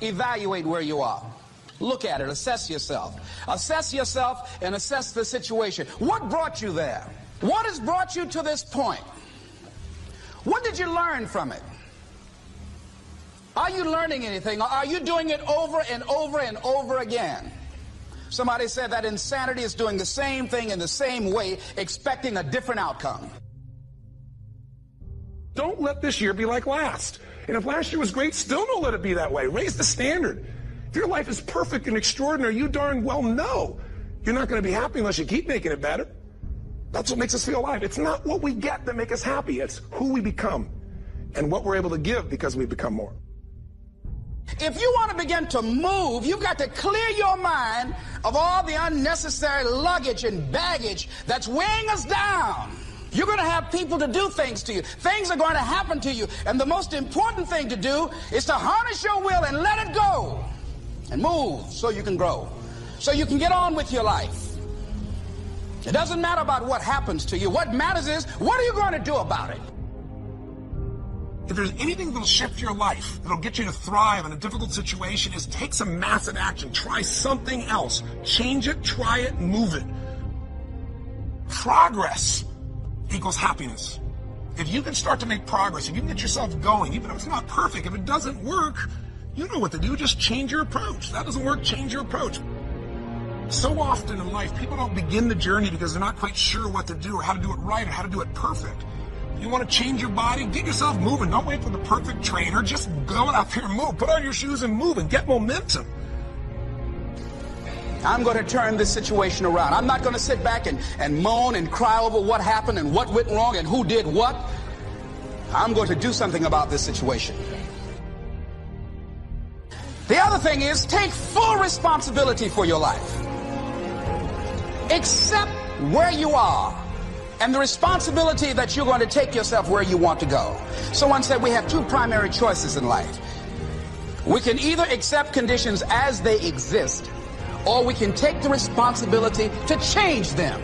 Evaluate where you are. Look at it. Assess yourself. Assess yourself and assess the situation. What brought you there? What has brought you to this point? What did you learn from it? Are you learning anything? Or are you doing it over and over and over again? Somebody said that insanity is doing the same thing in the same way, expecting a different outcome. Don't let this year be like last. And if last year was great, still don't let it be that way. Raise the standard. If your life is perfect and extraordinary, you darn well know you're not going to be happy unless you keep making it better. That's what makes us feel alive. It's not what we get that make us happy. It's who we become and what we're able to give because we become more. If you want to begin to move, you've got to clear your mind of all the unnecessary luggage and baggage that's weighing us down. You're going to have people to do things to you. Things are going to happen to you. And the most important thing to do is to harness your will and let it go and move so you can grow, so you can get on with your life. It doesn't matter about what happens to you. What matters is, what are you going to do about it? If there's anything that'll shift your life, that'll get you to thrive in a difficult situation, is take some massive action. Try something else. Change it, try it, move it. Progress equals happiness. If you can start to make progress, if you can get yourself going, even if it's not perfect, if it doesn't work, you know what to do. Just change your approach. That doesn't work, change your approach. So often in life, people don't begin the journey because they're not quite sure what to do or how to do it right or how to do it perfect. You want to change your body? Get yourself moving. Don't wait for the perfect trainer. Just go out there and move. Put on your shoes and move and get momentum. I'm going to turn this situation around. I'm not going to sit back and, and moan and cry over what happened and what went wrong and who did what. I'm going to do something about this situation. The other thing is take full responsibility for your life. Accept where you are and the responsibility that you're going to take yourself where you want to go. Someone said we have two primary choices in life. We can either accept conditions as they exist or we can take the responsibility to change them.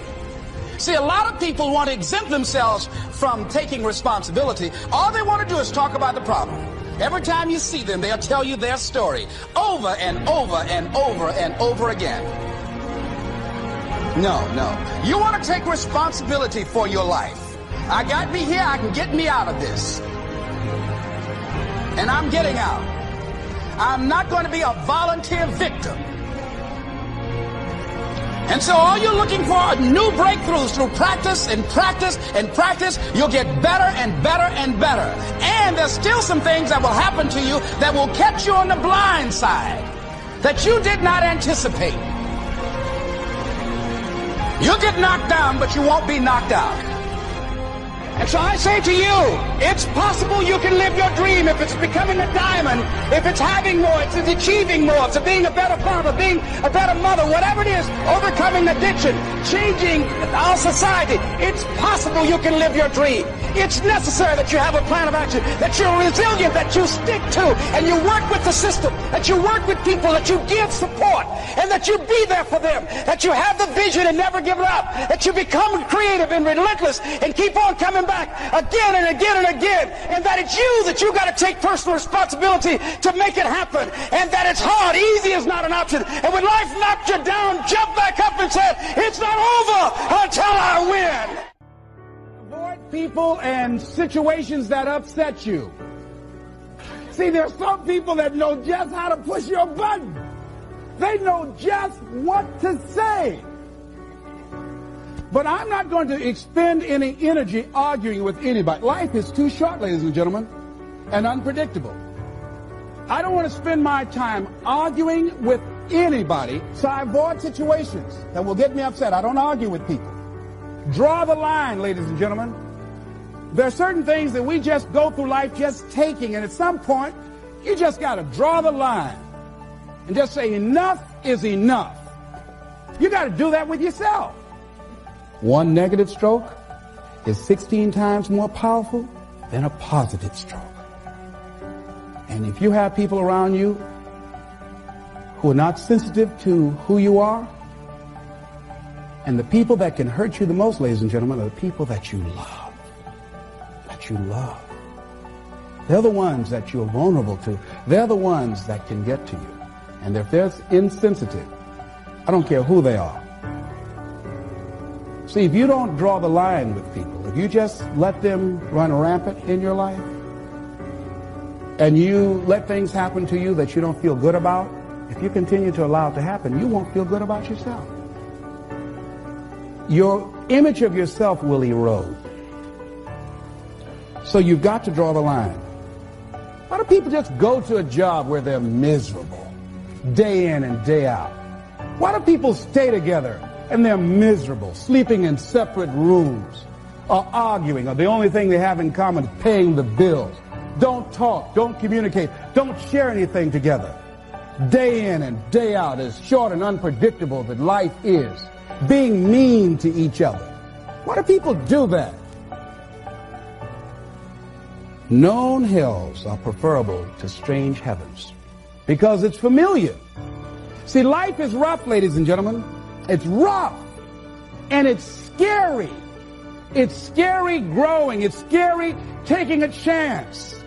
See, a lot of people want to exempt themselves from taking responsibility. All they want to do is talk about the problem. Every time you see them, they'll tell you their story over and over and over and over again. No, no. You want to take responsibility for your life. I got me here, I can get me out of this. And I'm getting out. I'm not going to be a volunteer victim. And so all you're looking for are new breakthroughs through practice and practice and practice. You'll get better and better and better. And there's still some things that will happen to you that will catch you on the blind side that you did not anticipate. You'll get knocked down, but you won't be knocked out. And so I say to you, it's possible you can live your dream if it's becoming a diamond, if it's having more, if it's achieving more, if it's being a better father, being a better mother, whatever it is, overcoming addiction, changing our society. It's possible you can live your dream. It's necessary that you have a plan of action, that you're resilient, that you stick to, and you work with the system, that you work with people, that you give support, and that you be there for them, that you have the vision and never give it up, that you become creative and relentless and keep on coming coming back again and again and again. And that it's you that you got to take personal responsibility to make it happen. And that it's hard. Easy is not an option. And when life knocked you down, jump back up and said, it's not over until I win. Avoid people and situations that upset you. See, there's some people that know just how to push your button. They know just what to say. But I'm not going to expend any energy arguing with anybody. Life is too short, ladies and gentlemen, and unpredictable. I don't want to spend my time arguing with anybody, so I avoid situations that will get me upset. I don't argue with people. Draw the line, ladies and gentlemen. There are certain things that we just go through life just taking, and at some point, you just got to draw the line and just say, enough is enough. You got to do that with yourself. One negative stroke is 16 times more powerful than a positive stroke. And if you have people around you who are not sensitive to who you are, and the people that can hurt you the most, ladies and gentlemen, are the people that you love. That you love. They're the ones that you're vulnerable to. They're the ones that can get to you. And if they're insensitive, I don't care who they are. See, if you don't draw the line with people, if you just let them run rampant in your life, and you let things happen to you that you don't feel good about, if you continue to allow it to happen, you won't feel good about yourself. Your image of yourself will erode. So you've got to draw the line. Why do people just go to a job where they're miserable, day in and day out? Why do people stay together and they're miserable, sleeping in separate rooms, or arguing, or the only thing they have in common is paying the bills? Don't talk, don't communicate, don't share anything together. Day in and day out, as short and unpredictable that life is, being mean to each other. Why do people do that? Known hells are preferable to strange heavens because it's familiar. See, life is rough, ladies and gentlemen. It's rough and it's scary. It's scary growing. It's scary taking a chance.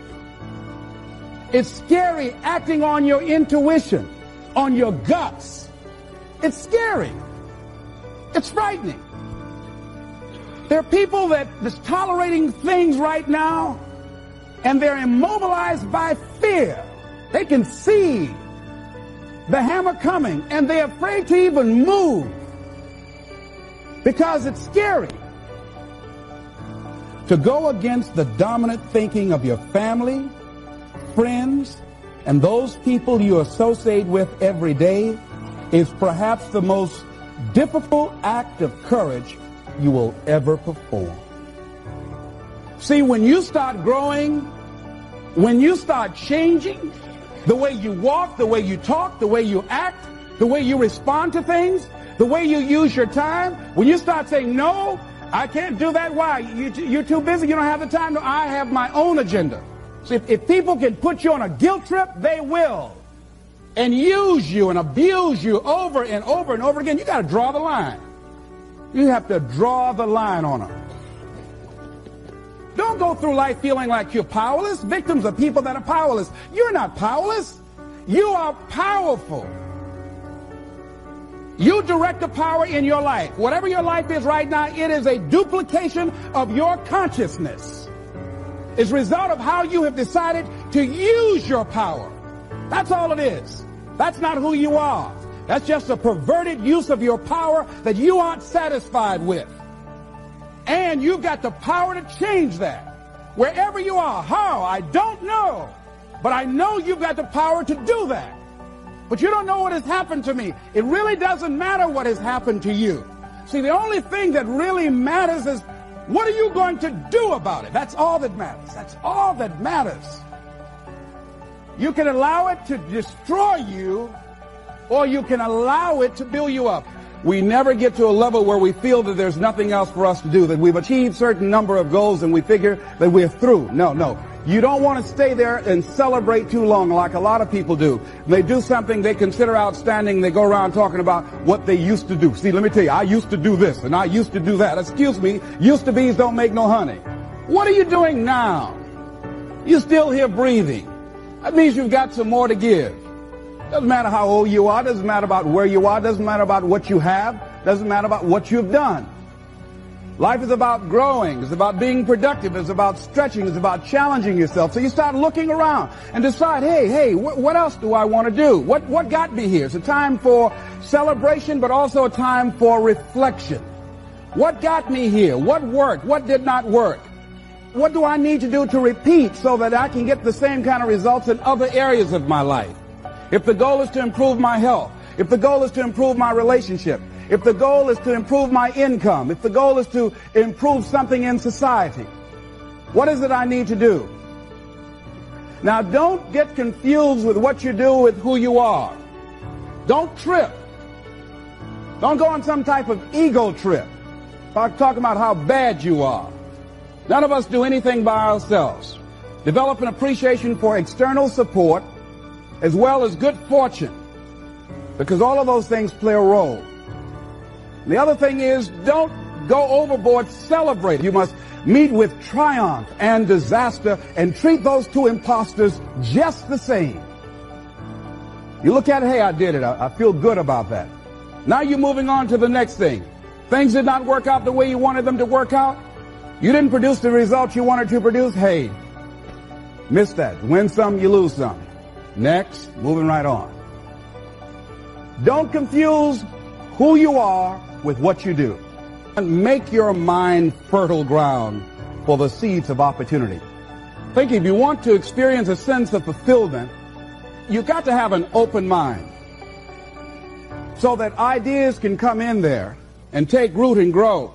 It's scary acting on your intuition, on your guts. It's scary. It's frightening. There are people that that's tolerating things right now and they're immobilized by fear. They can see the hammer coming and they're afraid to even move because it's scary. To go against the dominant thinking of your family, friends, and those people you associate with every day is perhaps the most difficult act of courage you will ever perform. See, when you start growing, when you start changing the way you walk, the way you talk, the way you act, the way you respond to things, the way you use your time, when you start saying, no, I can't do that. Why? You, you're too busy. You don't have the time. No, I have my own agenda. So if, if people can put you on a guilt trip, they will. And use you and abuse you over and over and over again. You got to draw the line. You have to draw the line on them. Don't go through life feeling like you're powerless. Victims are people that are powerless. You're not powerless. You are powerful. You direct the power in your life. Whatever your life is right now, it is a duplication of your consciousness. It's a result of how you have decided to use your power. That's all it is. That's not who you are. That's just a perverted use of your power that you aren't satisfied with. And you've got the power to change that. Wherever you are, how, I don't know. But I know you've got the power to do that. But you don't know what has happened to me. It really doesn't matter what has happened to you. See, the only thing that really matters is what are you going to do about it? That's all that matters. That's all that matters. You can allow it to destroy you, or you can allow it to build you up. We never get to a level where we feel that there's nothing else for us to do, that we've achieved certain number of goals and we figure that we're through. No, no. You don't want to stay there and celebrate too long like a lot of people do. They do something they consider outstanding. They go around talking about what they used to do. See, let me tell you, I used to do this and I used to do that. Excuse me, used to bees don't make no honey. What are you doing now? You're still here breathing. That means you've got some more to give. Doesn't matter how old you are, doesn't matter about where you are, doesn't matter about what you have, doesn't matter about what you've done. Life is about growing, it's about being productive, it's about stretching, it's about challenging yourself. So you start looking around and decide, hey, hey, wh- what else do I want to do? What, what got me here? It's a time for celebration, but also a time for reflection. What got me here? What worked? What did not work? What do I need to do to repeat so that I can get the same kind of results in other areas of my life? If the goal is to improve my health, if the goal is to improve my relationship, if the goal is to improve my income, if the goal is to improve something in society, what is it I need to do? Now don't get confused with what you do with who you are. Don't trip. Don't go on some type of ego trip. by Talking about how bad you are. None of us do anything by ourselves. Develop an appreciation for external support as well as good fortune, because all of those things play a role. The other thing is don't go overboard, celebrate. You must meet with triumph and disaster and treat those two imposters just the same. You look at hey, I did it. I, I feel good about that. Now you're moving on to the next thing. Things did not work out the way you wanted them to work out. You didn't produce the results you wanted to produce. Hey, miss that. Win some, you lose some. Next, moving right on. Don't confuse who you are with what you do. And make your mind fertile ground for the seeds of opportunity. Think if you want to experience a sense of fulfillment, you've got to have an open mind so that ideas can come in there and take root and grow.